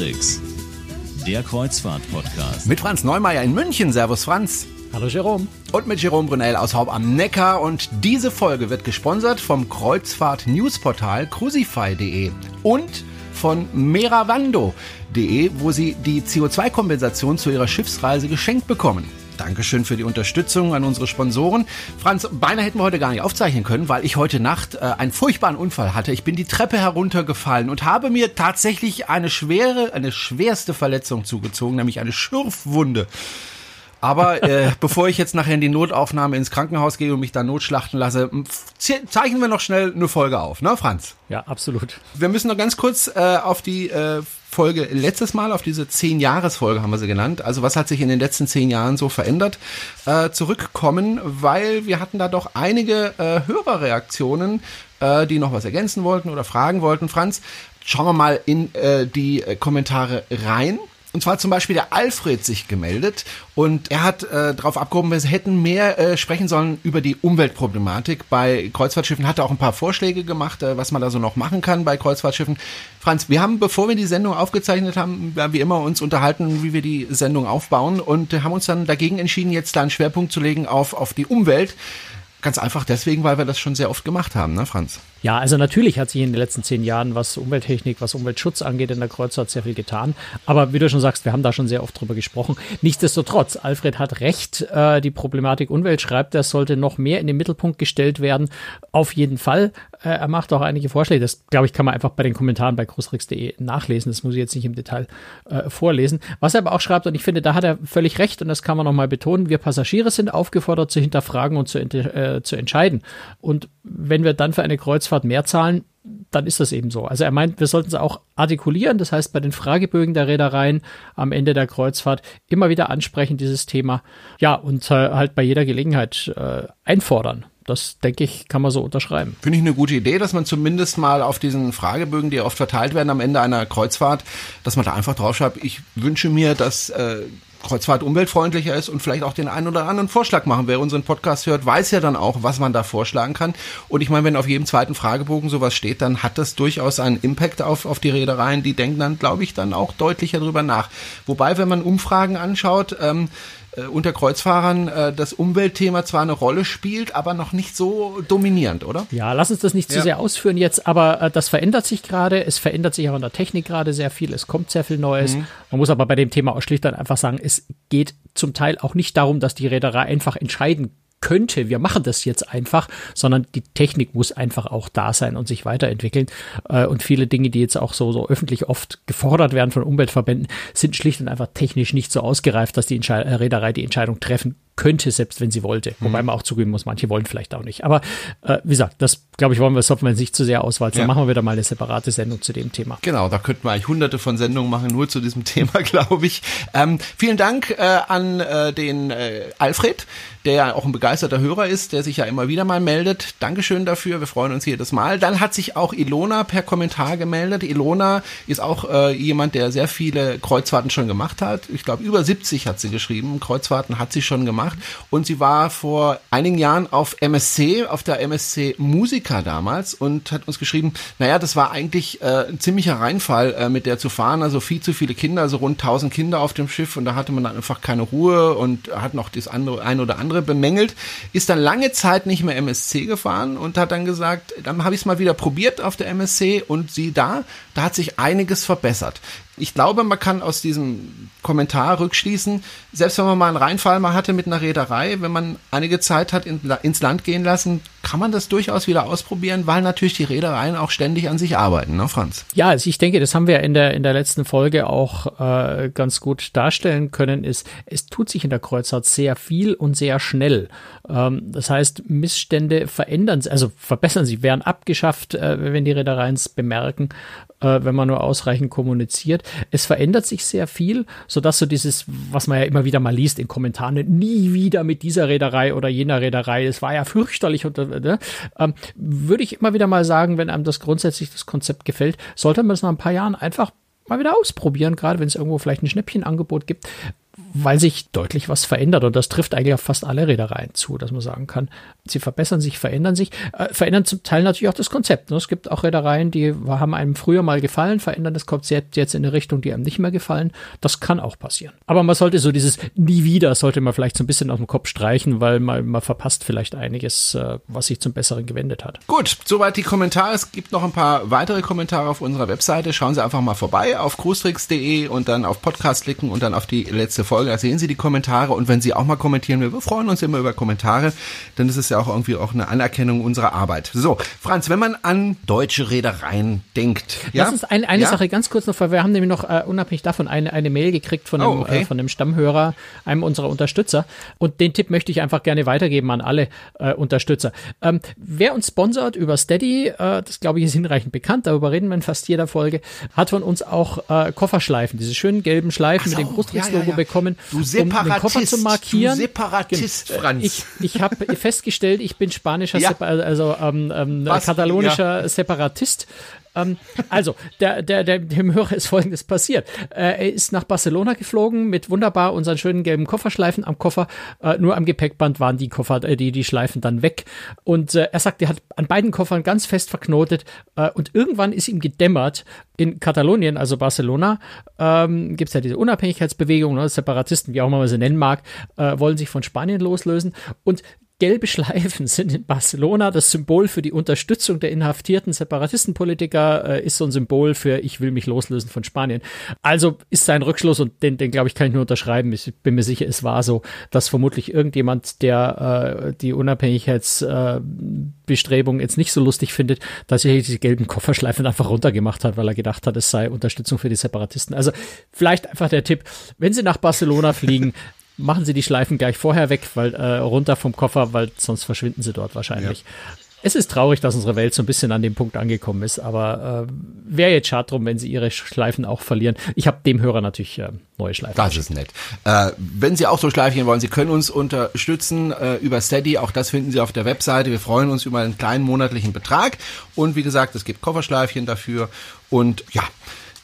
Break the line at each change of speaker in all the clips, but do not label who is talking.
Matrix, der Kreuzfahrt-Podcast.
Mit Franz Neumeier in München. Servus Franz.
Hallo Jerome.
Und mit Jerome Brunel aus Haupt am Neckar. Und diese Folge wird gesponsert vom Kreuzfahrt-Newsportal crucify.de und von meravando.de, wo Sie die CO2-Kompensation zu Ihrer Schiffsreise geschenkt bekommen. Dankeschön für die Unterstützung an unsere Sponsoren. Franz, beinahe hätten wir heute gar nicht aufzeichnen können, weil ich heute Nacht äh, einen furchtbaren Unfall hatte. Ich bin die Treppe heruntergefallen und habe mir tatsächlich eine schwere, eine schwerste Verletzung zugezogen, nämlich eine Schürfwunde. Aber äh, bevor ich jetzt nachher in die Notaufnahme ins Krankenhaus gehe und mich da notschlachten lasse, zeichnen wir noch schnell eine Folge auf, ne, Franz?
Ja, absolut.
Wir müssen noch ganz kurz äh, auf die äh, Folge letztes Mal, auf diese zehn-Jahres-Folge haben wir sie genannt. Also was hat sich in den letzten zehn Jahren so verändert? Äh, zurückkommen, weil wir hatten da doch einige äh, Hörerreaktionen, äh, die noch was ergänzen wollten oder fragen wollten. Franz, schauen wir mal in äh, die äh, Kommentare rein. Und zwar zum Beispiel der Alfred sich gemeldet und er hat äh, darauf abgehoben, wir hätten mehr äh, sprechen sollen über die Umweltproblematik. Bei Kreuzfahrtschiffen hat er auch ein paar Vorschläge gemacht, äh, was man da so noch machen kann bei Kreuzfahrtschiffen. Franz, wir haben, bevor wir die Sendung aufgezeichnet haben, wie immer uns unterhalten, wie wir die Sendung aufbauen und haben uns dann dagegen entschieden, jetzt da einen Schwerpunkt zu legen auf, auf die Umwelt. Ganz einfach deswegen, weil wir das schon sehr oft gemacht haben, ne, Franz?
Ja, also natürlich hat sich in den letzten zehn Jahren, was Umwelttechnik, was Umweltschutz angeht, in der Kreuzfahrt sehr viel getan. Aber wie du schon sagst, wir haben da schon sehr oft drüber gesprochen. Nichtsdestotrotz, Alfred hat recht, äh, die Problematik Umwelt schreibt, das sollte noch mehr in den Mittelpunkt gestellt werden. Auf jeden Fall. Äh, er macht auch einige Vorschläge. Das, glaube ich, kann man einfach bei den Kommentaren bei großrix.de nachlesen. Das muss ich jetzt nicht im Detail äh, vorlesen. Was er aber auch schreibt, und ich finde, da hat er völlig recht, und das kann man nochmal betonen, wir Passagiere sind aufgefordert zu hinterfragen und zu, äh, zu entscheiden. Und wenn wir dann für eine Kreuzfahrt mehr zahlen, dann ist das eben so. Also er meint, wir sollten es auch artikulieren, das heißt bei den Fragebögen der Reedereien am Ende der Kreuzfahrt immer wieder ansprechen, dieses Thema. Ja, und äh, halt bei jeder Gelegenheit äh, einfordern. Das, denke ich, kann man so unterschreiben.
Finde ich eine gute Idee, dass man zumindest mal auf diesen Fragebögen, die oft verteilt werden am Ende einer Kreuzfahrt, dass man da einfach draufschreibt, ich wünsche mir, dass äh, Kreuzfahrt umweltfreundlicher ist und vielleicht auch den einen oder anderen Vorschlag machen. Wer unseren Podcast hört, weiß ja dann auch, was man da vorschlagen kann. Und ich meine, wenn auf jedem zweiten Fragebogen sowas steht, dann hat das durchaus einen Impact auf, auf die Reedereien. Die denken dann, glaube ich, dann auch deutlicher drüber nach. Wobei, wenn man Umfragen anschaut, ähm, äh, unter Kreuzfahrern äh, das Umweltthema zwar eine Rolle spielt, aber noch nicht so dominierend, oder?
Ja, lass uns das nicht zu ja. sehr ausführen jetzt, aber äh, das verändert sich gerade. Es verändert sich auch in der Technik gerade sehr viel. Es kommt sehr viel Neues. Mhm. Man muss aber bei dem Thema auch schlicht dann einfach sagen, es geht zum Teil auch nicht darum, dass die Reederei einfach entscheiden könnte, wir machen das jetzt einfach, sondern die Technik muss einfach auch da sein und sich weiterentwickeln. Äh, und viele Dinge, die jetzt auch so, so öffentlich oft gefordert werden von Umweltverbänden, sind schlicht und einfach technisch nicht so ausgereift, dass die Entschei Reederei die Entscheidung treffen könnte, selbst wenn sie wollte. Mhm. Wobei man auch zugeben muss, manche wollen vielleicht auch nicht. Aber äh, wie gesagt, das glaube ich, wollen wir, wir nicht zu sehr auswalzen. Ja. Dann machen wir wieder mal eine separate Sendung zu dem Thema.
Genau, da könnten wir eigentlich hunderte von Sendungen machen, nur zu diesem Thema, glaube ich. Ähm, vielen Dank äh, an äh, den äh, Alfred, der ja auch ein begeisterter Hörer ist, der sich ja immer wieder mal meldet. Dankeschön dafür, wir freuen uns jedes Mal. Dann hat sich auch Ilona per Kommentar gemeldet. Ilona ist auch äh, jemand, der sehr viele Kreuzfahrten schon gemacht hat. Ich glaube, über 70 hat sie geschrieben. Kreuzfahrten hat sie schon gemacht gemacht. Und sie war vor einigen Jahren auf MSC, auf der MSC Musica damals und hat uns geschrieben, naja, das war eigentlich äh, ein ziemlicher Reinfall, äh, mit der zu fahren, also viel zu viele Kinder, also rund 1000 Kinder auf dem Schiff und da hatte man dann einfach keine Ruhe und hat noch das andere, ein oder andere bemängelt, ist dann lange Zeit nicht mehr MSC gefahren und hat dann gesagt, dann habe ich es mal wieder probiert auf der MSC und sie da, da hat sich einiges verbessert ich glaube, man kann aus diesem Kommentar rückschließen, selbst wenn man mal einen Reinfall mal hatte mit einer Reederei, wenn man einige Zeit hat in, ins Land gehen lassen, kann man das durchaus wieder ausprobieren, weil natürlich die Reedereien auch ständig an sich arbeiten, ne, Franz?
Ja, also ich denke, das haben wir in der, in der letzten Folge auch äh, ganz gut darstellen können, ist, es tut sich in der Kreuzfahrt sehr viel und sehr schnell. Ähm, das heißt, Missstände verändern, also verbessern sie, werden abgeschafft, äh, wenn die Reedereien es bemerken äh, wenn man nur ausreichend kommuniziert. Es verändert sich sehr viel, sodass so dieses, was man ja immer wieder mal liest in Kommentaren, nie wieder mit dieser Reederei oder jener Reederei, es war ja fürchterlich und äh, ähm, würde ich immer wieder mal sagen, wenn einem das grundsätzlich das Konzept gefällt, sollte man es nach ein paar Jahren einfach mal wieder ausprobieren, gerade wenn es irgendwo vielleicht ein Schnäppchenangebot gibt, weil sich deutlich was verändert und das trifft eigentlich auf fast alle Reedereien zu, dass man sagen kann, sie verbessern sich, verändern sich, äh, verändern zum Teil natürlich auch das Konzept. Ne? Es gibt auch Reedereien, die haben einem früher mal gefallen, verändern das Konzept jetzt in eine Richtung, die einem nicht mehr gefallen. Das kann auch passieren. Aber man sollte so dieses nie wieder, sollte man vielleicht so ein bisschen aus dem Kopf streichen, weil man, man verpasst vielleicht einiges, äh, was sich zum Besseren gewendet hat.
Gut, soweit die Kommentare. Es gibt noch ein paar weitere Kommentare auf unserer Webseite. Schauen Sie einfach mal vorbei auf cruestricks.de und dann auf Podcast klicken und dann auf die letzte Folge. Da sehen Sie die Kommentare und wenn Sie auch mal kommentieren, wir freuen uns immer über Kommentare, dann ist es ja auch irgendwie auch eine Anerkennung unserer Arbeit. So, Franz, wenn man an deutsche Reedereien denkt. Ja?
Das ist ein, eine ja? Sache ganz kurz noch, weil wir haben nämlich noch äh, unabhängig davon eine, eine Mail gekriegt von einem, oh, okay. äh, von einem Stammhörer, einem unserer Unterstützer. Und den Tipp möchte ich einfach gerne weitergeben an alle äh, Unterstützer. Ähm, wer uns sponsert über Steady, äh, das glaube ich ist hinreichend bekannt, darüber reden wir in fast jeder Folge, hat von uns auch äh, Kofferschleifen, diese schönen gelben Schleifen so, mit dem Brustkriegslogo ja, bekommen,
um den
Koffer zu markieren.
Du Separatist, Franz.
Ich, ich habe festgestellt, ich bin spanischer, ja. also ähm, ähm, katalonischer Separatist. Ähm, also, der, der, der, dem Hörer ist Folgendes passiert. Äh, er ist nach Barcelona geflogen mit wunderbar unseren schönen gelben Kofferschleifen am Koffer. Äh, nur am Gepäckband waren die Koffer, äh, die, die Schleifen dann weg. Und äh, er sagt, er hat an beiden Koffern ganz fest verknotet. Äh, und irgendwann ist ihm gedämmert, in Katalonien, also Barcelona, ähm, gibt es ja diese Unabhängigkeitsbewegung, ne, Separatisten, wie auch immer man sie nennen mag, äh, wollen sich von Spanien loslösen. Und Gelbe Schleifen sind in Barcelona das Symbol für die Unterstützung der inhaftierten Separatistenpolitiker, äh, ist so ein Symbol für ich will mich loslösen von Spanien. Also ist sein Rückschluss und den, den glaube ich, kann ich nur unterschreiben. Ich bin mir sicher, es war so, dass vermutlich irgendjemand, der äh, die Unabhängigkeitsbestrebungen äh, jetzt nicht so lustig findet, dass er diese gelben Kofferschleifen einfach runtergemacht hat, weil er gedacht hat, es sei Unterstützung für die Separatisten. Also vielleicht einfach der Tipp, wenn Sie nach Barcelona fliegen, machen Sie die Schleifen gleich vorher weg, weil äh, runter vom Koffer, weil sonst verschwinden sie dort wahrscheinlich. Ja. Es ist traurig, dass unsere Welt so ein bisschen an dem Punkt angekommen ist, aber äh, wäre jetzt schade drum, wenn sie ihre Schleifen auch verlieren. Ich habe dem Hörer natürlich äh, neue Schleifen.
Das ist nett. Äh, wenn Sie auch so Schleifchen wollen, Sie können uns unterstützen äh, über Steady. Auch das finden Sie auf der Webseite. Wir freuen uns über einen kleinen monatlichen Betrag. Und wie gesagt, es gibt Kofferschleifchen dafür. Und ja,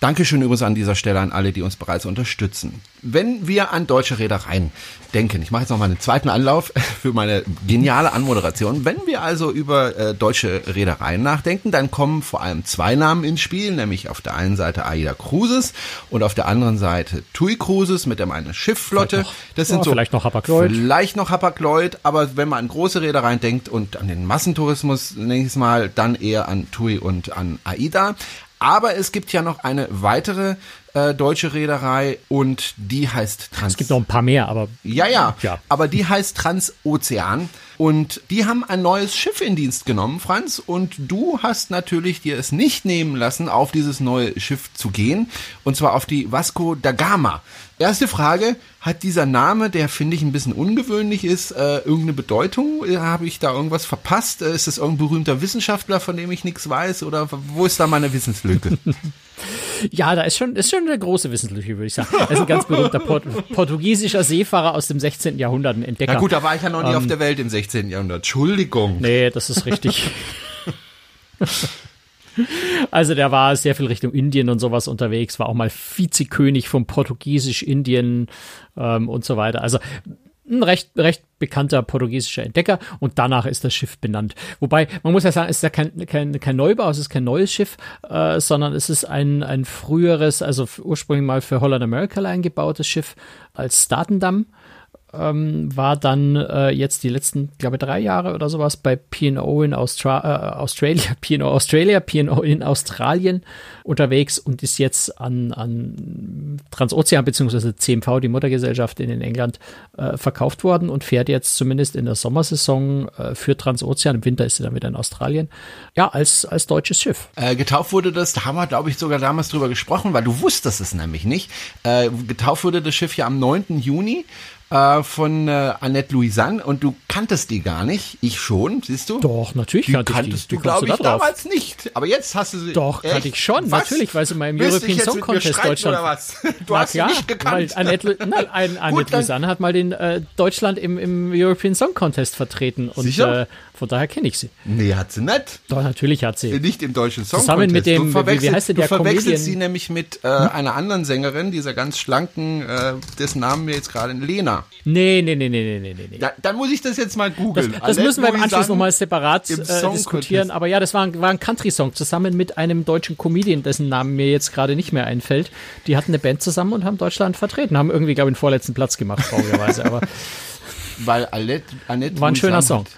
Dankeschön übrigens an dieser Stelle an alle, die uns bereits unterstützen. Wenn wir an deutsche Reedereien denken, ich mache jetzt noch mal einen zweiten Anlauf für meine geniale Anmoderation. Wenn wir also über äh, deutsche Reedereien nachdenken, dann kommen vor allem zwei Namen ins Spiel, nämlich auf der einen Seite AIDA Cruises und auf der anderen Seite TUI Cruises mit der eine Schiffflotte.
Noch, das sind oh, so vielleicht noch Hapag-Lloyd.
Vielleicht noch Hapag-Lloyd, aber wenn man an große Reedereien denkt und an den Massentourismus nächstes Mal, dann eher an TUI und an AIDA. Aber es gibt ja noch eine weitere äh, deutsche Reederei und die heißt
Trans. Es gibt noch ein paar mehr, aber.
Ja, ja. ja. Aber die heißt Transozean. Und die haben ein neues Schiff in Dienst genommen, Franz. Und du hast natürlich dir es nicht nehmen lassen, auf dieses neue Schiff zu gehen. Und zwar auf die Vasco da Gama. Erste Frage, hat dieser Name, der finde ich ein bisschen ungewöhnlich ist, äh, irgendeine Bedeutung? Habe ich da irgendwas verpasst? Äh, ist das irgendein berühmter Wissenschaftler, von dem ich nichts weiß? Oder wo ist da meine Wissenslücke?
Ja, da ist schon, ist schon eine große Wissenslücke, würde ich sagen. Er ist ein ganz berühmter Port portugiesischer Seefahrer aus dem 16. Jahrhundert, ein Entdecker.
Na gut, da war ich ja noch nie ähm, auf der Welt im 16. Jahrhundert. Entschuldigung.
Nee, das ist richtig. Also der war sehr viel Richtung Indien und sowas unterwegs, war auch mal Vizekönig vom Portugiesisch-Indien ähm, und so weiter. Also ein recht, recht bekannter portugiesischer Entdecker und danach ist das Schiff benannt. Wobei, man muss ja sagen, es ist ja kein, kein, kein Neubau, es ist kein neues Schiff, äh, sondern es ist ein, ein früheres, also ursprünglich mal für Holland America Line gebautes Schiff als Statendam ähm, war dann äh, jetzt die letzten, glaube drei Jahre oder sowas bei P&O in Austra äh, Australia, P&O Australia, P&O in Australien unterwegs und ist jetzt an, an Transozean bzw. CMV, die Muttergesellschaft in England, äh, verkauft worden und fährt jetzt zumindest in der Sommersaison äh, für Transozean, im Winter ist sie dann wieder in Australien, ja, als, als deutsches Schiff.
Äh, getauft wurde das, da haben wir, glaube ich, sogar damals drüber gesprochen, weil du wusstest es nämlich nicht. Äh, getauft wurde das Schiff ja am 9. Juni äh, von äh, Annette Louisanne und du kanntest die gar nicht. Ich schon, siehst du?
Doch, natürlich
die kannte kanntest die. du, glaube ich, damals nicht. Aber jetzt hast du sie.
Doch, echt? kannte ich schon, was? natürlich, weil sie in meinem European Song Contest Deutschland.
Oder was? Du Na, hast sie nicht gekannt.
Weil Annette, nein, ein, Annette Louisanne hat mal den äh, Deutschland im, im European Song Contest vertreten und Sicher? Äh, von daher kenne ich sie.
Nee, hat sie nicht.
Doch, natürlich hat sie.
Nicht im deutschen Song
Zusammen mit dem,
wie, wie heißt der Du verwechselst Comedian? sie nämlich mit äh, hm? einer anderen Sängerin, dieser ganz schlanken, äh, dessen Namen mir jetzt gerade Lena Louisiana.
Nee, nee, nee, nee, nee, nee, nee.
Da, dann muss ich das jetzt mal
Das,
googeln.
das
Annette
müssen wir im Anschluss nochmal separat äh, diskutieren. Aber ja, das war ein, war ein Country-Song zusammen mit einem deutschen Comedian, dessen Namen mir jetzt gerade nicht mehr einfällt. Die hatten eine Band zusammen und haben Deutschland vertreten, haben irgendwie, glaube ich, den vorletzten Platz gemacht, traurigerweise. Aber
Weil Annette, Annette
War ein schöner Song.
hat-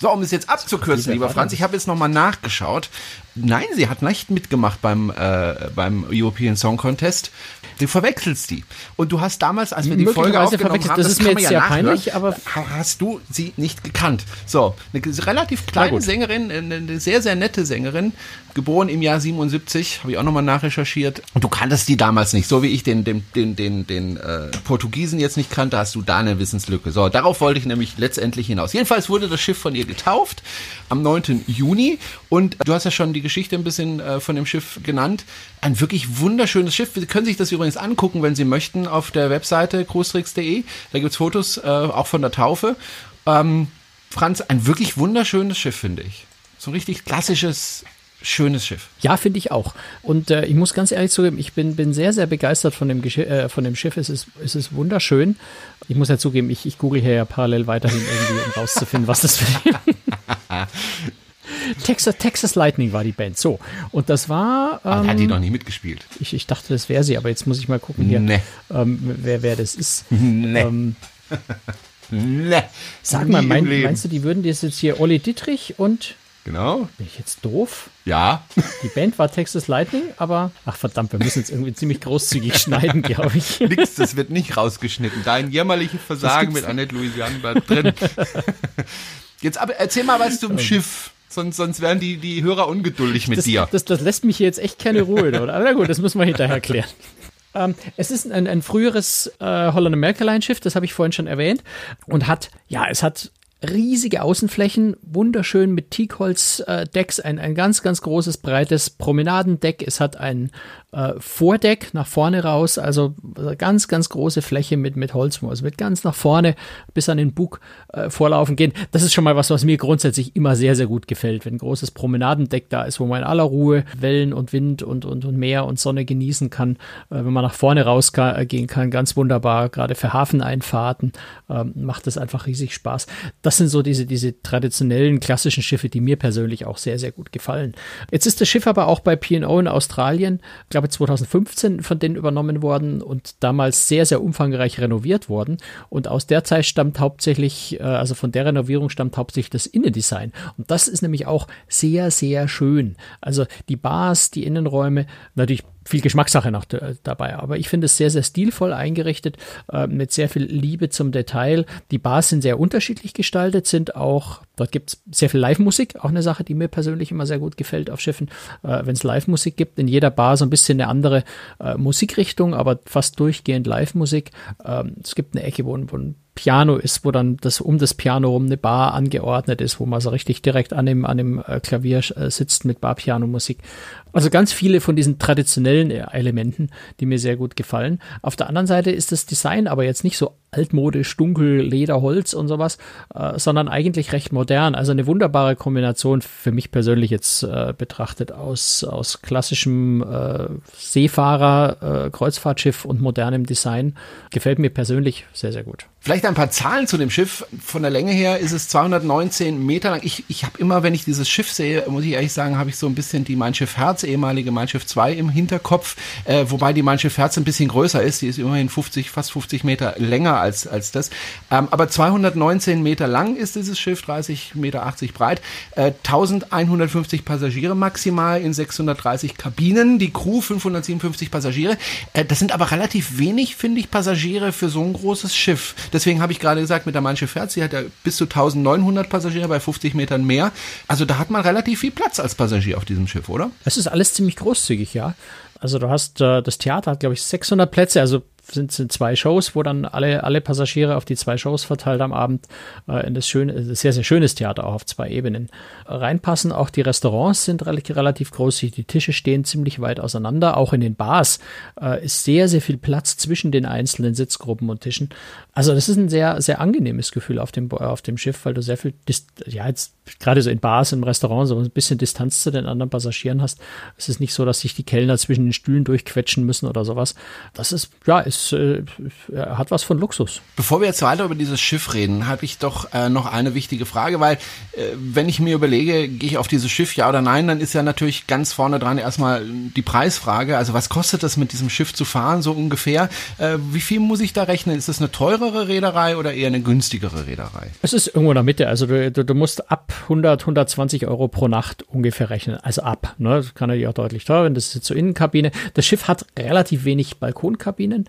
So, um es jetzt abzukürzen, lieber Franz,
das.
ich habe jetzt nochmal nachgeschaut. Nein, sie hat nicht mitgemacht beim, äh, beim European Song Contest. Du verwechselst die. Und du hast damals, als wir die Folge aufgenommen haben,
Das ist mir jetzt
ja
sehr
nachhören,
peinlich, aber-
hast du sie nicht gekannt. So, eine relativ kleine. Sängerin, eine sehr, sehr nette Sängerin, geboren im Jahr 77, habe ich auch nochmal nachrecherchiert. Und du kanntest die damals nicht, so wie ich den, den, den, den, den äh, Portugiesen jetzt nicht kannte, hast du da eine Wissenslücke. So, darauf wollte ich nämlich letztendlich hinaus. Jedenfalls wurde das Schiff von ihr getauft am 9. Juni und du hast ja schon die Geschichte ein bisschen äh, von dem Schiff genannt. Ein wirklich wunderschönes Schiff. Sie können sich das übrigens angucken, wenn Sie möchten, auf der Webseite cruistricks.de. Da gibt's Fotos äh, auch von der Taufe. Ähm, Franz, ein wirklich wunderschönes Schiff, finde ich. So ein richtig klassisches, schönes Schiff.
Ja, finde ich auch. Und äh, ich muss ganz ehrlich zugeben, ich bin, bin sehr, sehr begeistert von dem, Geschi äh, von dem Schiff. Es ist, es ist wunderschön. Ich muss ja zugeben, ich, ich google hier ja parallel weiterhin irgendwie, um rauszufinden, was das für Texas, Texas Lightning war die Band. So. Und das war. Ähm,
hat die noch nie mitgespielt.
ich, ich dachte, das wäre sie, aber jetzt muss ich mal gucken hier,
Nee.
ähm, wer, wer das ist.
Nee.
Ähm,
Nee.
sag mal, mein, meinst du, die würden das jetzt hier Olli Dietrich und.
Genau.
Bin ich jetzt doof?
Ja.
Die Band war Texas Lightning, aber. Ach verdammt, wir müssen jetzt irgendwie ziemlich großzügig schneiden, glaube ich.
Nix, das wird nicht rausgeschnitten. Dein jämmerliches Versagen mit Annette Louisiane bleibt drin. Jetzt aber erzähl mal was zum Schiff. Sonst, sonst wären die, die Hörer ungeduldig mit
das,
dir.
Das, das lässt mich hier jetzt echt keine Ruhe, oder? Aber na gut, das müssen wir hinterher klären. Ähm, es ist ein, ein früheres äh, Holland America Line Schiff, das habe ich vorhin schon erwähnt, und hat, ja, es hat riesige Außenflächen, wunderschön mit Teakholz-Decks, ein, ein ganz, ganz großes, breites Promenadendeck. Es hat ein äh, Vordeck nach vorne raus, also ganz, ganz große Fläche mit, mit Holz, also mit ganz nach vorne bis an den Bug äh, vorlaufen gehen. Das ist schon mal was, was mir grundsätzlich immer sehr, sehr gut gefällt, wenn ein großes Promenadendeck da ist, wo man in aller Ruhe Wellen und Wind und, und, und Meer und Sonne genießen kann, äh, wenn man nach vorne rausgehen kann, ganz wunderbar, gerade für Hafeneinfahrten ähm, macht das einfach riesig Spaß. Das sind so diese, diese traditionellen klassischen Schiffe, die mir persönlich auch sehr, sehr gut gefallen. Jetzt ist das Schiff aber auch bei P&O in Australien, ich glaube 2015 von denen übernommen worden und damals sehr, sehr umfangreich renoviert worden. Und aus der Zeit stammt hauptsächlich, äh, also von der Renovierung stammt hauptsächlich das Innendesign. Und das ist nämlich auch sehr, sehr schön. Also die Bars, die Innenräume, natürlich viel Geschmackssache noch d- dabei. Aber ich finde es sehr, sehr stilvoll eingerichtet, äh, mit sehr viel Liebe zum Detail. Die Bars sind sehr unterschiedlich gestaltet, sind auch, dort gibt es sehr viel Live-Musik, auch eine Sache, die mir persönlich immer sehr gut gefällt auf Schiffen, äh, wenn es Live-Musik gibt. In jeder Bar so ein bisschen eine andere äh, Musikrichtung, aber fast durchgehend Live-Musik. Ähm, es gibt eine Ecke, wo, wo ein Piano ist, wo dann das um das Piano rum eine Bar angeordnet ist, wo man so richtig direkt an dem, an dem äh, Klavier äh, sitzt mit Bar-Piano-Musik. Also ganz viele von diesen traditionellen äh, Elementen, die mir sehr gut gefallen. Auf der anderen Seite ist das Design aber jetzt nicht so altmodisch, dunkel, Leder, Holz und sowas, äh, sondern eigentlich recht modern. Also eine wunderbare Kombination für mich persönlich jetzt äh, betrachtet aus, aus klassischem äh, Seefahrer, äh, Kreuzfahrtschiff und modernem Design. Gefällt mir persönlich sehr, sehr gut.
Vielleicht ein paar Zahlen zu dem Schiff. Von der Länge her ist es 219 Meter lang. Ich, ich habe immer, wenn ich dieses Schiff sehe, muss ich ehrlich sagen, habe ich so ein bisschen die Mein Schiff Herz, ehemalige Mein Schiff 2 im Hinterkopf. Äh, wobei die Mein Schiff Herz ein bisschen größer ist. Die ist immerhin 50, fast 50 Meter länger als, als das. Ähm, aber 219 Meter lang ist dieses Schiff, 30 Meter 80 breit. Äh, 1150 Passagiere maximal in 630 Kabinen. Die Crew 557 Passagiere. Äh, das sind aber relativ wenig, finde ich, Passagiere für so ein großes Schiff. Deswegen habe ich gerade gesagt, mit der Mein Herz, die hat ja bis zu 1900 Passagiere bei 50 Metern mehr. Also da hat man relativ viel Platz als Passagier auf diesem Schiff, oder?
Es ist alles ziemlich großzügig, ja. Also du hast, äh, das Theater hat, glaube ich, 600 Plätze, also sind, sind zwei Shows, wo dann alle, alle Passagiere auf die zwei Shows verteilt am Abend äh, in das schöne, das sehr, sehr schönes Theater auch auf zwei Ebenen äh, reinpassen. Auch die Restaurants sind relativ, groß, die Tische stehen ziemlich weit auseinander. Auch in den Bars äh, ist sehr, sehr viel Platz zwischen den einzelnen Sitzgruppen und Tischen. Also das ist ein sehr, sehr angenehmes Gefühl auf dem, auf dem Schiff, weil du sehr viel, Dis ja, jetzt gerade so in Bars, im Restaurant, so ein bisschen Distanz zu den anderen Passagieren hast. Es ist nicht so, dass sich die Kellner zwischen den Stühlen durchquetschen müssen oder sowas. Das ist, ja, ist ist, äh, hat was von Luxus.
Bevor wir jetzt weiter über dieses Schiff reden, habe ich doch äh, noch eine wichtige Frage, weil äh, wenn ich mir überlege, gehe ich auf dieses Schiff, ja oder nein, dann ist ja natürlich ganz vorne dran erstmal die Preisfrage. Also was kostet es mit diesem Schiff zu fahren, so ungefähr? Äh, wie viel muss ich da rechnen? Ist es eine teurere Reederei oder eher eine günstigere Reederei?
Es ist irgendwo in der Mitte. Also du, du, du musst ab 100, 120 Euro pro Nacht ungefähr rechnen. Also ab. Ne? Das kann natürlich auch deutlich teurer werden. Das ist jetzt so Innenkabine. Das Schiff hat relativ wenig Balkonkabinen,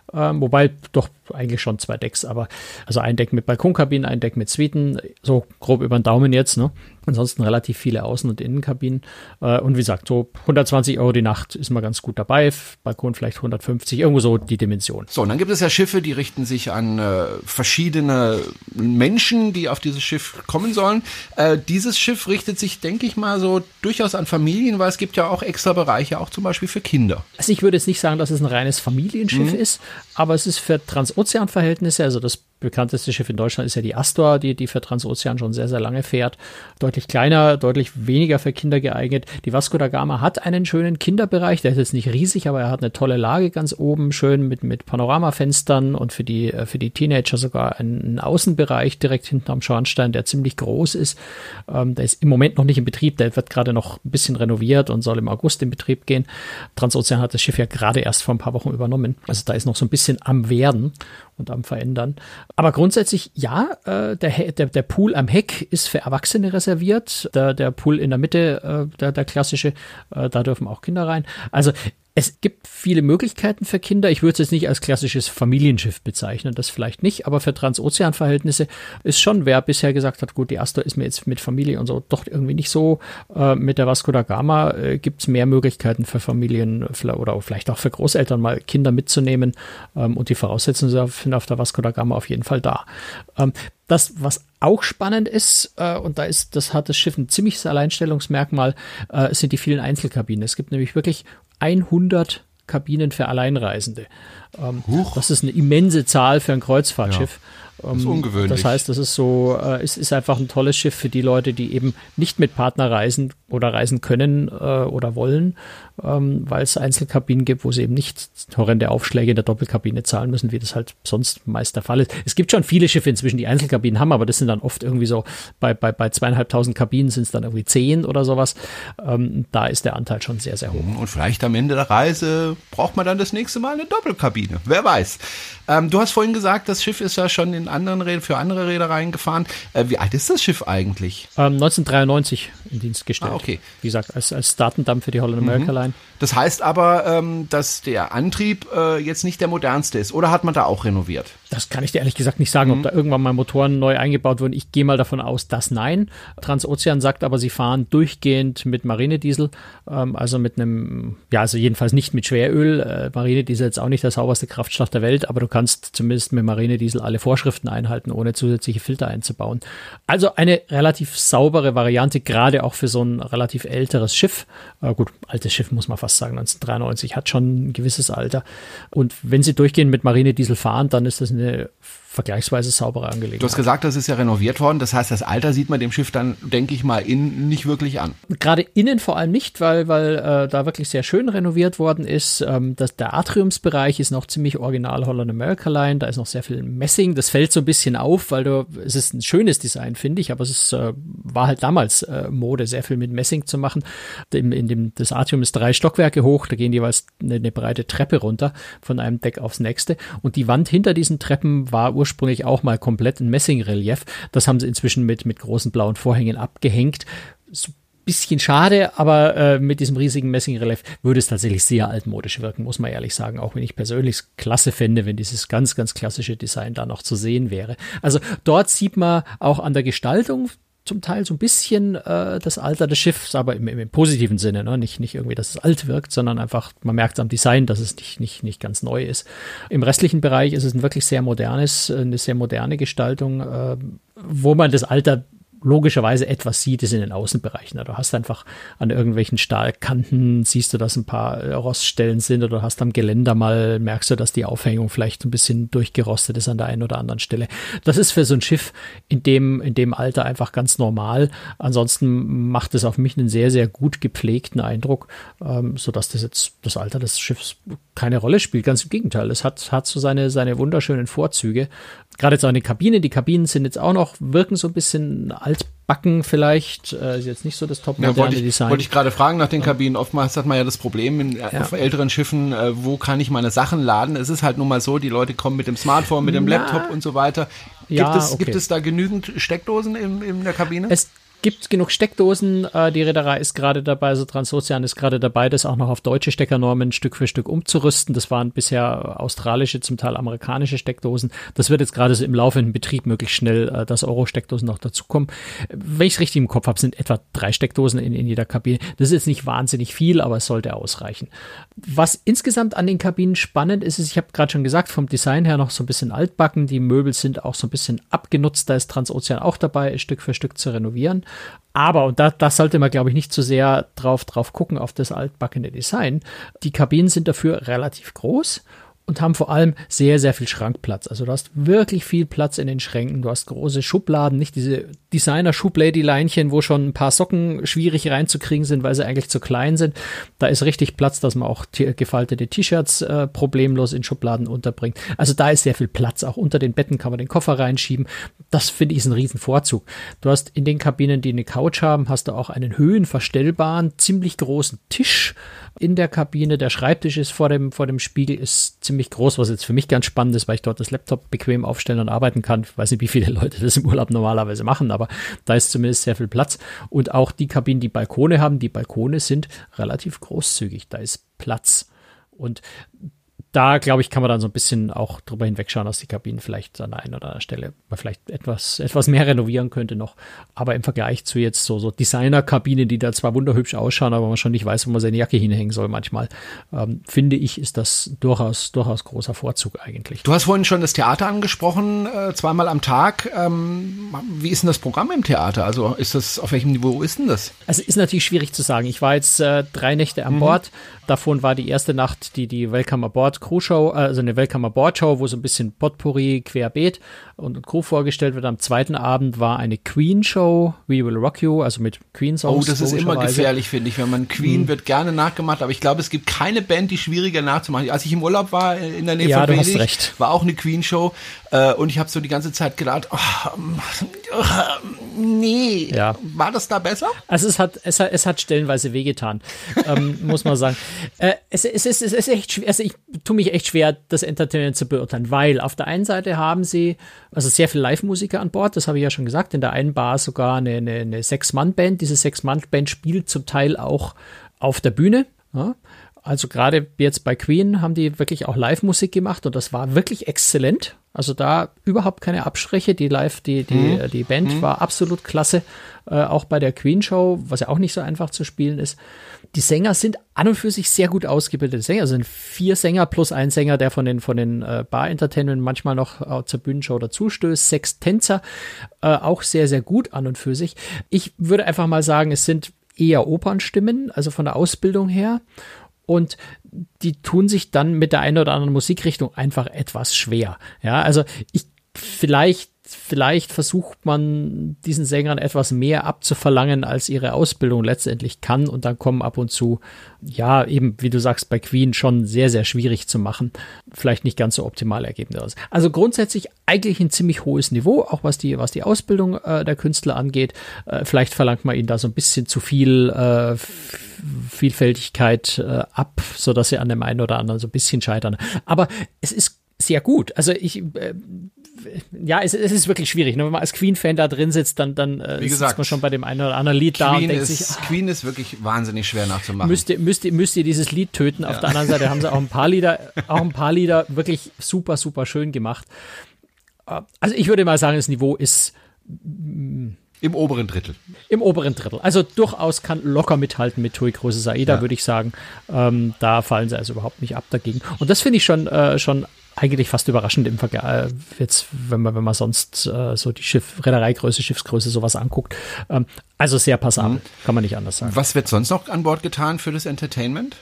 ähm, wobei doch eigentlich schon zwei Decks, aber also ein Deck mit Balkonkabinen, ein Deck mit Suiten, so grob über den Daumen jetzt, ne? Ansonsten relativ viele Außen- und Innenkabinen. Äh, und wie gesagt, so 120 Euro die Nacht ist mal ganz gut dabei. Balkon vielleicht 150, irgendwo so die Dimension.
So, und dann gibt es ja Schiffe, die richten sich an äh, verschiedene Menschen, die auf dieses Schiff kommen sollen. Äh, dieses Schiff richtet sich, denke ich mal, so durchaus an Familien, weil es gibt ja auch extra Bereiche, auch zum Beispiel für Kinder.
Also ich würde jetzt nicht sagen, dass es ein reines Familienschiff mhm. ist, aber es ist für Transozeanverhältnisse, also das bekannteste Schiff in Deutschland ist ja die Astor, die, die für Transozean schon sehr, sehr lange fährt. Deutlich kleiner, deutlich weniger für Kinder geeignet. Die Vasco da Gama hat einen schönen Kinderbereich, der ist jetzt nicht riesig, aber er hat eine tolle Lage ganz oben, schön mit, mit Panoramafenstern und für die, äh, für die Teenager sogar einen Außenbereich direkt hinten am Schornstein, der ziemlich groß ist. Ähm, der ist im Moment noch nicht in Betrieb, der wird gerade noch ein bisschen renoviert und soll im August in Betrieb gehen. Transozean hat das Schiff ja gerade erst vor ein paar Wochen übernommen. Also da ist noch so ein bisschen am Werden und am Verändern. Aber grundsätzlich ja, äh, der, der, der Pool am Heck ist für Erwachsene reserviert. Der, der Pool in der Mitte, äh, der, der klassische, äh, da dürfen auch Kinder rein. Also es gibt viele Möglichkeiten für Kinder. Ich würde es jetzt nicht als klassisches Familienschiff bezeichnen, das vielleicht nicht, aber für Transozeanverhältnisse ist schon, wer bisher gesagt hat, gut, die Astor ist mir jetzt mit Familie und so doch irgendwie nicht so. Äh, mit der Vasco da Gama äh, gibt es mehr Möglichkeiten für Familien oder vielleicht auch für Großeltern mal Kinder mitzunehmen ähm, und die Voraussetzungen sind auf der Vasco da Gama auf jeden Fall da. Ähm, das, was auch spannend ist, äh, und da ist, das hat das Schiff ein ziemliches Alleinstellungsmerkmal, äh, sind die vielen Einzelkabinen. Es gibt nämlich wirklich 100 Kabinen für Alleinreisende. Ähm, das ist eine immense Zahl für ein Kreuzfahrtschiff.
Das ist ähm, ungewöhnlich.
Das heißt, das ist so, äh, es ist einfach ein tolles Schiff für die Leute, die eben nicht mit Partner reisen oder reisen können äh, oder wollen, ähm, weil es Einzelkabinen gibt, wo sie eben nicht horrende Aufschläge in der Doppelkabine zahlen müssen, wie das halt sonst meist der Fall ist. Es gibt schon viele Schiffe inzwischen, die Einzelkabinen haben, aber das sind dann oft irgendwie so, bei, bei, bei zweieinhalbtausend Kabinen sind es dann irgendwie zehn oder sowas. Ähm, da ist der Anteil schon sehr, sehr hoch.
Und vielleicht am Ende der Reise braucht man dann das nächste Mal eine Doppelkabine. Wer weiß. Ähm, du hast vorhin gesagt, das Schiff ist ja schon in anderen Rädern, für andere Reedereien gefahren. Äh, wie alt ist das Schiff eigentlich?
Ähm, 1993 in Dienst gestellt. Ah,
okay.
Wie gesagt, als, als Datendampf für die Holland America mhm. Line.
Das heißt aber, ähm, dass der Antrieb äh, jetzt nicht der modernste ist. Oder hat man da auch renoviert?
Das kann ich dir ehrlich gesagt nicht sagen, mhm. ob da irgendwann mal Motoren neu eingebaut wurden. Ich gehe mal davon aus, dass nein. Transozean sagt aber, sie fahren durchgehend mit Marinediesel, ähm, also mit einem, ja, also jedenfalls nicht mit Schweröl. Äh, Marinediesel ist jetzt auch nicht der sauberste Kraftstoff der Welt, aber du kannst zumindest mit Marinediesel alle Vorschriften einhalten, ohne zusätzliche Filter einzubauen. Also eine relativ saubere Variante, gerade auch für so ein relativ älteres Schiff. Äh, gut, altes Schiff muss man fast sagen, 1993 hat schon ein gewisses Alter. Und wenn sie durchgehend mit Marinediesel fahren, dann ist das eine eine vergleichsweise saubere Angelegenheit.
Du hast gesagt, das ist ja renoviert worden. Das heißt, das Alter sieht man dem Schiff dann, denke ich mal, innen nicht wirklich an.
Gerade innen vor allem nicht, weil, weil äh, da wirklich sehr schön renoviert worden ist. Ähm, das, der Atriumsbereich ist noch ziemlich original Holland America Line. Da ist noch sehr viel Messing. Das fällt so ein bisschen auf, weil du, es ist ein schönes Design, finde ich, aber es ist, äh, war halt damals äh, Mode, sehr viel mit Messing zu machen. In, in dem, das Atrium ist drei Stockwerke hoch. Da gehen jeweils eine, eine breite Treppe runter von einem Deck aufs nächste. Und die Wand hinter diesen Treppen war ursprünglich auch mal komplett in Messingrelief. Das haben sie inzwischen mit, mit großen blauen Vorhängen abgehängt. So bisschen schade, aber äh, mit diesem riesigen Messingrelief würde es tatsächlich sehr altmodisch wirken, muss man ehrlich sagen. Auch wenn ich persönlich klasse fände, wenn dieses ganz, ganz klassische Design da noch zu sehen wäre. Also dort sieht man auch an der Gestaltung zum Teil so ein bisschen äh, das Alter des Schiffs, aber im, im positiven Sinne, ne? nicht, nicht irgendwie, dass es alt wirkt, sondern einfach, man merkt am Design, dass es nicht, nicht, nicht ganz neu ist. Im restlichen Bereich ist es ein wirklich sehr modernes, eine sehr moderne Gestaltung, äh, wo man das Alter logischerweise etwas sieht, ist in den Außenbereichen. Du hast einfach an irgendwelchen Stahlkanten, siehst du, dass ein paar Roststellen sind oder hast am Geländer mal, merkst du, dass die Aufhängung vielleicht ein bisschen durchgerostet ist an der einen oder anderen Stelle. Das ist für so ein Schiff in dem, in dem Alter einfach ganz normal. Ansonsten macht es auf mich einen sehr, sehr gut gepflegten Eindruck, ähm, sodass das jetzt das Alter des Schiffs keine Rolle spielt. Ganz im Gegenteil. Es hat, hat so seine, seine wunderschönen Vorzüge gerade jetzt auch in den Kabinen. Die Kabinen sind jetzt auch noch, wirken so ein bisschen altbacken vielleicht. Äh, ist jetzt nicht so das top
ja, wollte ich, Design. Wollte ich gerade fragen nach den Kabinen. Oftmals hat man ja das Problem in, ja. auf älteren Schiffen, äh, wo kann ich meine Sachen laden? Es ist halt nun mal so, die Leute kommen mit dem Smartphone, mit dem Na, Laptop und so weiter. Gibt, ja, es, okay. gibt es da genügend Steckdosen in, in der Kabine?
Es gibt genug Steckdosen. Äh, die Reederei ist gerade dabei, also Transozean ist gerade dabei, das auch noch auf deutsche Steckernormen Stück für Stück umzurüsten. Das waren bisher australische, zum Teil amerikanische Steckdosen. Das wird jetzt gerade so im laufenden Betrieb möglichst schnell, äh, dass Euro-Steckdosen noch dazukommen. Wenn ich es richtig im Kopf habe, sind etwa drei Steckdosen in, in jeder Kabine. Das ist jetzt nicht wahnsinnig viel, aber es sollte ausreichen. Was insgesamt an den Kabinen spannend ist, ist, ich habe gerade schon gesagt, vom Design her noch so ein bisschen altbacken. Die Möbel sind auch so ein bisschen abgenutzt. Da ist Transozean auch dabei, Stück für Stück zu renovieren. Aber, und da, das sollte man, glaube ich, nicht zu so sehr drauf, drauf gucken, auf das altbackene Design. Die Kabinen sind dafür relativ groß und haben vor allem sehr, sehr viel Schrankplatz. Also du hast wirklich viel Platz in den Schränken. Du hast große Schubladen, nicht diese Designer-Schublady-Leinchen, wo schon ein paar Socken schwierig reinzukriegen sind, weil sie eigentlich zu klein sind. Da ist richtig Platz, dass man auch gefaltete T-Shirts äh, problemlos in Schubladen unterbringt. Also da ist sehr viel Platz. Auch unter den Betten kann man den Koffer reinschieben. Das finde ich ist ein Riesenvorzug. Du hast in den Kabinen, die eine Couch haben, hast du auch einen höhenverstellbaren, ziemlich großen Tisch in der Kabine. Der Schreibtisch ist vor dem, vor dem Spiegel, ist ziemlich groß, was jetzt für mich ganz spannend ist, weil ich dort das Laptop bequem aufstellen und arbeiten kann. Ich weiß nicht, wie viele Leute das im Urlaub normalerweise machen, aber da ist zumindest sehr viel Platz. Und auch die Kabinen, die Balkone haben, die Balkone sind relativ großzügig. Da ist Platz. Und da, glaube ich, kann man dann so ein bisschen auch drüber hinwegschauen, dass die Kabinen vielleicht an der einen oder anderen Stelle man vielleicht etwas, etwas mehr renovieren könnte noch. Aber im Vergleich zu jetzt so, so Designer-Kabinen, die da zwar wunderhübsch ausschauen, aber man schon nicht weiß, wo man seine Jacke hinhängen soll manchmal, ähm, finde ich, ist das durchaus, durchaus großer Vorzug eigentlich.
Du hast vorhin schon das Theater angesprochen, äh, zweimal am Tag. Ähm, wie ist denn das Programm im Theater? Also ist das, auf welchem Niveau ist denn das?
Also ist natürlich schwierig zu sagen. Ich war jetzt äh, drei Nächte an mhm. Bord. Davon war die erste Nacht die, die Welcome Aboard Crew Show, also eine Welcome Aboard Show, wo so ein bisschen Potpourri querbeet und Crew vorgestellt wird. Am zweiten Abend war eine Queen Show, We Will Rock You, also mit Queen Songs.
Oh, das ist immer gefährlich, finde ich, wenn man Queen hm. wird gerne nachgemacht, aber ich glaube, es gibt keine Band, die schwieriger nachzumachen. Als ich im Urlaub war in der Nähe
ja,
von
Venedig,
war auch eine Queen Show äh, und ich habe so die ganze Zeit gedacht, oh, oh, nee, ja. war das da besser?
Also es hat es hat, es hat stellenweise wehgetan, ähm, muss man sagen. Äh, es, es, es, es ist echt schwer, also ich tue mich echt schwer, das Entertainment zu beurteilen, weil auf der einen Seite haben sie also sehr viele Live-Musiker an Bord, das habe ich ja schon gesagt, in der einen Bar sogar eine, eine, eine Sechs-Mann-Band. Diese Sechs-Mann-Band spielt zum Teil auch auf der Bühne. Ja. Also gerade jetzt bei Queen haben die wirklich auch Live-Musik gemacht und das war wirklich exzellent. Also da überhaupt keine Abspreche. Die Live, die, die, mhm. die Band mhm. war absolut klasse. Äh, auch bei der Queen Show, was ja auch nicht so einfach zu spielen ist. Die Sänger sind an und für sich sehr gut ausgebildete Sänger. Also sind vier Sänger plus ein Sänger, der von den, von den äh, Bar-Entertainment manchmal noch äh, zur Bühnenshow dazustößt. Sechs Tänzer, äh, auch sehr, sehr gut an und für sich. Ich würde einfach mal sagen, es sind eher Opernstimmen, also von der Ausbildung her. Und die tun sich dann mit der einen oder anderen Musikrichtung einfach etwas schwer. Ja, also ich vielleicht vielleicht versucht man diesen Sängern etwas mehr abzuverlangen, als ihre Ausbildung letztendlich kann. Und dann kommen ab und zu, ja, eben, wie du sagst, bei Queen schon sehr, sehr schwierig zu machen. Vielleicht nicht ganz so optimal Ergebnisse. Also grundsätzlich eigentlich ein ziemlich hohes Niveau, auch was die, was die Ausbildung äh, der Künstler angeht. Äh, vielleicht verlangt man ihnen da so ein bisschen zu viel äh, Vielfältigkeit äh, ab, so dass sie an dem einen oder anderen so ein bisschen scheitern. Aber es ist sehr gut. Also ich, äh, ja, es, es, ist wirklich schwierig. Ne? Wenn man als Queen-Fan da drin sitzt, dann, dann äh,
Wie gesagt,
sitzt man schon bei dem einen oder anderen Lied Queen da und denkt
ist,
sich,
ach, Queen ist wirklich wahnsinnig schwer nachzumachen.
Müsst ihr, müsst ihr, müsst ihr dieses Lied töten. Auf ja. der anderen Seite haben sie auch ein paar Lieder, auch ein paar Lieder wirklich super, super schön gemacht. Äh, also ich würde mal sagen, das Niveau ist
im oberen Drittel.
Im oberen Drittel. Also durchaus kann locker mithalten mit Tui Große Saida, ja. würde ich sagen. Ähm, da fallen sie also überhaupt nicht ab dagegen. Und das finde ich schon, äh, schon eigentlich fast überraschend im Vergleich, äh, jetzt, wenn man, wenn man sonst äh, so die Schiff, Reedereigröße, Schiffsgröße, sowas anguckt. Ähm, also sehr passabel, mhm. kann man nicht anders sagen.
Was wird sonst noch an Bord getan für das Entertainment?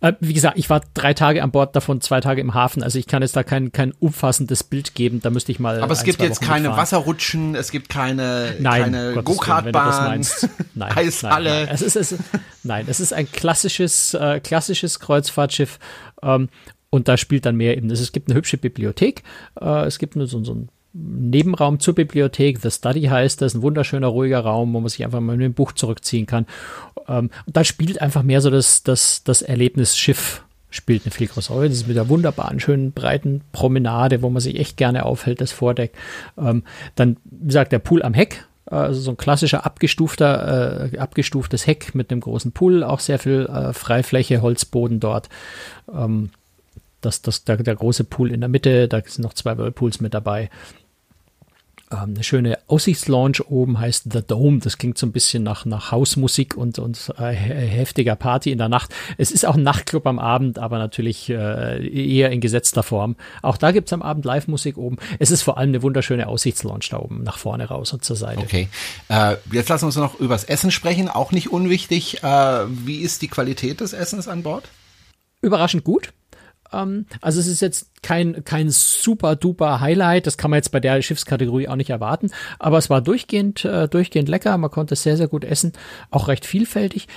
Äh, wie gesagt, ich war drei Tage an Bord, davon zwei Tage im Hafen. Also ich kann jetzt da kein, kein umfassendes Bild geben. Da müsste ich mal.
Aber es gibt jetzt Wochen keine mitfahren. Wasserrutschen, es gibt keine,
nein,
keine Go-Kart-Bahn,
nein, Eishalle. Nein, nein. Es ist, es, nein, es ist ein klassisches, äh, klassisches Kreuzfahrtschiff. Ähm, und da spielt dann mehr eben. Es gibt eine hübsche Bibliothek. Äh, es gibt so, so ein Nebenraum zur Bibliothek. The Study heißt das, ein wunderschöner, ruhiger Raum, wo man sich einfach mal mit dem Buch zurückziehen kann. Ähm, und da spielt einfach mehr so das, das, das Erlebnis Schiff spielt eine viel größere Rolle. Das ist mit der wunderbaren, schönen, breiten Promenade, wo man sich echt gerne aufhält, das Vordeck. Ähm, dann, wie gesagt, der Pool am Heck, äh, also so ein klassischer abgestufter, äh, abgestuftes Heck mit einem großen Pool, auch sehr viel äh, Freifläche, Holzboden dort. Ähm, das, das, der, der große Pool in der Mitte, da sind noch zwei Whirlpools mit dabei. Ähm, eine schöne Aussichtslounge oben heißt The Dome. Das klingt so ein bisschen nach, nach Hausmusik und, und äh, heftiger Party in der Nacht. Es ist auch ein Nachtclub am Abend, aber natürlich äh, eher in gesetzter Form. Auch da gibt's am Abend Live-Musik oben. Es ist vor allem eine wunderschöne Aussichtslounge da oben, nach vorne raus und zur Seite.
Okay. Äh, jetzt lassen wir uns noch übers Essen sprechen. Auch nicht unwichtig. Äh, wie ist die Qualität des Essens an Bord?
Überraschend gut. Ähm, also es ist jetzt kein, kein super duper Highlight. Das kann man jetzt bei der Schiffskategorie auch nicht erwarten. Aber es war durchgehend, äh, durchgehend lecker. Man konnte sehr, sehr gut essen. Auch recht vielfältig.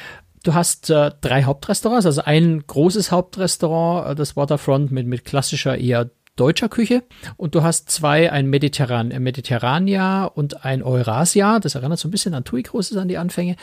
Du hast äh, drei Hauptrestaurants, also ein großes Hauptrestaurant, äh, das Waterfront mit, mit klassischer eher deutscher Küche und du hast zwei, ein Mediterran, ein Mediterrania und ein Eurasia. Das erinnert so ein bisschen an TUI Großes an die Anfänge,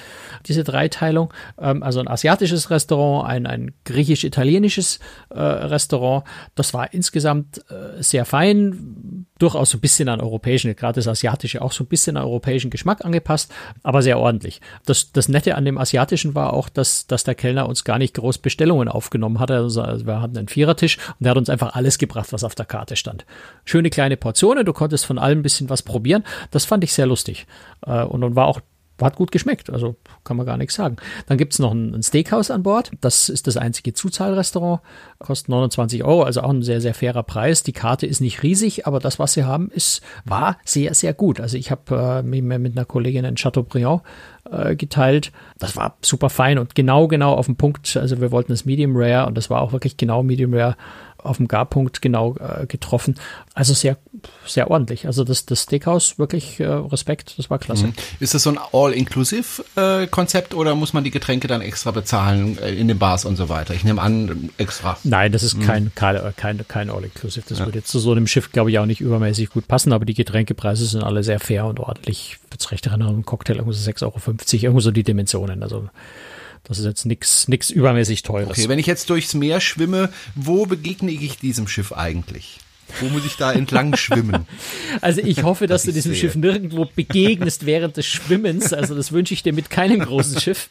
diese Dreiteilung. Ähm, also ein asiatisches Restaurant, ein, ein griechisch-italienisches äh, Restaurant. Das war insgesamt äh, sehr fein, durchaus so ein bisschen an europäischen, gerade das asiatische auch so ein bisschen an europäischen Geschmack angepasst, aber sehr ordentlich. Das, das Nette an dem asiatischen war auch, dass, dass der Kellner uns gar nicht groß Bestellungen aufgenommen hatte. Also wir hatten einen Vierertisch und er hat uns einfach alles gebracht, was auf der Karte stand. Schöne kleine Portionen, du konntest von allem ein bisschen was probieren. Das fand ich sehr lustig. Äh, und, und war auch hat gut geschmeckt, also kann man gar nichts sagen. Dann gibt es noch ein, ein, Steakhouse an Bord. Das ist das einzige Zuzahlrestaurant. Kostet 29 Euro, also auch ein sehr, sehr fairer Preis. Die Karte ist nicht riesig, aber das, was sie haben, ist, war sehr, sehr gut. Also ich habe äh, mit einer Kollegin in Chateaubriand äh, geteilt. Das war super fein und genau, genau auf den Punkt. Also wir wollten das Medium Rare und das war auch wirklich genau Medium Rare auf dem Garpunkt genau äh, getroffen. Also sehr, sehr ordentlich. Also das, das Steakhouse, wirklich äh, Respekt, das war klasse. Mhm.
Ist das so ein All-Inclusive-Konzept äh, oder muss man die Getränke dann extra bezahlen äh, in den Bars und so weiter? Ich nehme an, extra.
Nein, das ist mhm. kein, kein, kein, kein All-Inclusive. Das ja. würde jetzt zu so einem Schiff, glaube ich, auch nicht übermäßig gut passen, aber die Getränkepreise sind alle sehr fair und ordentlich. Jetzt recht erinnern, ein Cocktail irgendwo so 6,50 Euro, irgendwo so die Dimensionen. Also das ist jetzt nichts nix übermäßig teures.
Okay, wenn ich jetzt durchs Meer schwimme, wo begegne ich diesem Schiff eigentlich? Wo muss ich da entlang schwimmen?
Also ich hoffe, dass du diesem sehe. Schiff nirgendwo begegnest während des Schwimmens. Also das wünsche ich dir mit keinem großen Schiff.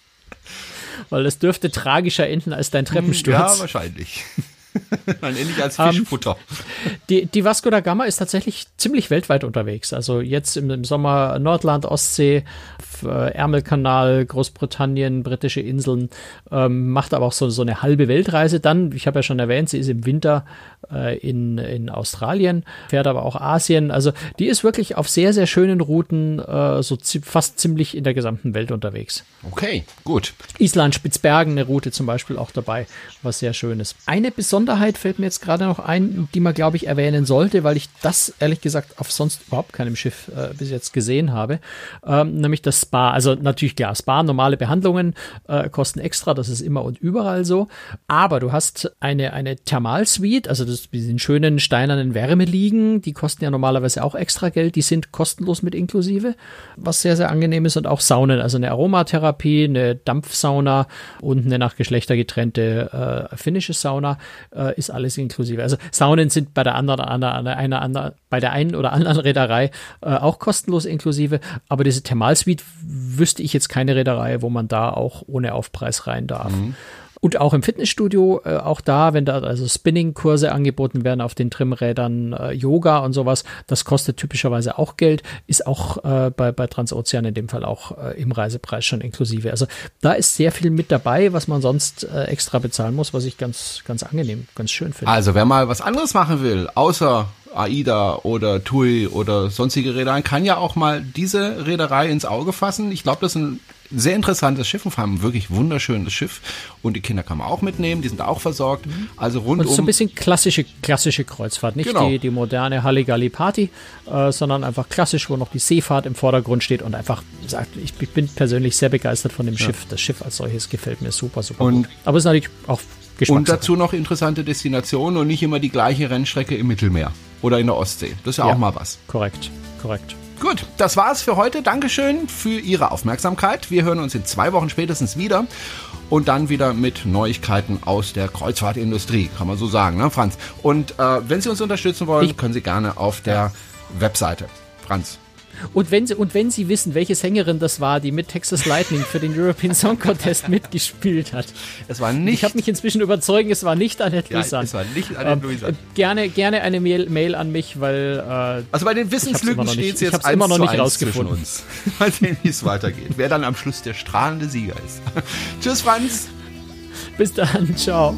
Weil das dürfte tragischer enden als dein Treppensturz.
Ja, wahrscheinlich. Dann ähnlich als ähm, Fischfutter.
Um, die, die Vasco da Gama ist tatsächlich ziemlich weltweit unterwegs. Also jetzt im, im Sommer Nordland, Ostsee, äh, Ärmelkanal, Großbritannien, britische Inseln, ähm, macht aber auch so, so eine halbe Weltreise dann. Ich habe ja schon erwähnt, sie ist im Winter äh, in, in Australien, fährt aber auch Asien. Also die ist wirklich auf sehr, sehr schönen Routen, äh, so zi fast ziemlich in der gesamten Welt unterwegs.
Okay, gut.
Island, Spitzbergen, eine Route zum Beispiel auch dabei, was sehr schön ist. Eine Besonderheit fällt mir jetzt gerade noch ein, die man, glaube ich, erwähnen sollte, weil ich das ehrlich gesagt auf sonst überhaupt keinem Schiff äh, bis jetzt gesehen habe, ähm, nämlich das Spa. Also natürlich klar, Spa, normale Behandlungen äh, kosten extra, das ist immer und überall so. Aber du hast eine, eine Thermalsuite, also das diesen schönen steinernen Wärmeliegen, die kosten ja normalerweise auch extra Geld, die sind kostenlos mit inklusive, was sehr, sehr angenehm ist. Und auch Saunen, also eine Aromatherapie, eine Dampfsauna und eine nach Geschlechter getrennte äh, finnische Sauna äh, ist alles inklusive. Also Saunen sind bei der anderen, einer, einer, einer, bei der einen oder anderen Reederei äh, auch kostenlos inklusive, aber diese Thermalsuite wüsste ich jetzt keine Reederei, wo man da auch ohne Aufpreis rein darf. Mhm. Und auch im Fitnessstudio, äh, auch da, wenn da also Spinning-Kurse angeboten werden auf den Trimrädern, äh, Yoga und sowas, das kostet typischerweise auch Geld, ist auch äh, bei, bei Transozean in dem Fall auch äh, im Reisepreis schon inklusive. Also da ist sehr viel mit dabei, was man sonst äh, extra bezahlen muss, was ich ganz, ganz angenehm, ganz schön finde.
Also wer mal was anderes machen will, außer AIDA oder TUI oder sonstige Reedereien, kann ja auch mal diese Reederei ins Auge fassen. Ich glaube, das ein sehr interessantes Schiff und vor allem ein wirklich wunderschönes Schiff. Und die Kinder kann man auch mitnehmen, die sind auch versorgt. Also rundum.
Und so ein bisschen klassische, klassische Kreuzfahrt, nicht
Genau.
die, die moderne Halligalli-Party, äh, sondern einfach klassisch, wo noch die Seefahrt im Vordergrund steht und einfach sagt, ich, ich bin persönlich sehr begeistert von dem Schiff. Das Schiff als solches gefällt mir super, super
Und-
gut. Aber es ist natürlich auch
Und dazu noch interessante Destinationen und nicht immer die gleiche Rennstrecke im Mittelmeer oder in der Ostsee. Das ist ja,
Ja.
auch mal was.
Korrekt, korrekt.
Gut, das war's für heute. Dankeschön für Ihre Aufmerksamkeit. Wir hören uns in zwei Wochen spätestens wieder und dann wieder mit Neuigkeiten aus der Kreuzfahrtindustrie, kann man so sagen, ne, Franz? Und äh, wenn Sie uns unterstützen wollen, können Sie gerne auf der Webseite. Franz.
Und wenn, Sie, und wenn Sie wissen, welche Sängerin das war, die mit Texas Lightning für den European Song Contest mitgespielt hat.
Es war
Ich
nicht.
habe mich inzwischen überzeugt, es war nicht Annette
Ja, es war nicht Annette
Ähm,
Louisan.
äh, gerne, gerne eine Mail, Mail an mich, weil äh,
also bei den Wissenslücken steht es
ich
jetzt
hab's immer noch
1 zu
nicht
1 zwischen
rausgefunden.
uns. Mal sehen, wie es weitergeht. Wer dann am Schluss der strahlende Sieger ist. Tschüss, Franz.
bis dann, ciao.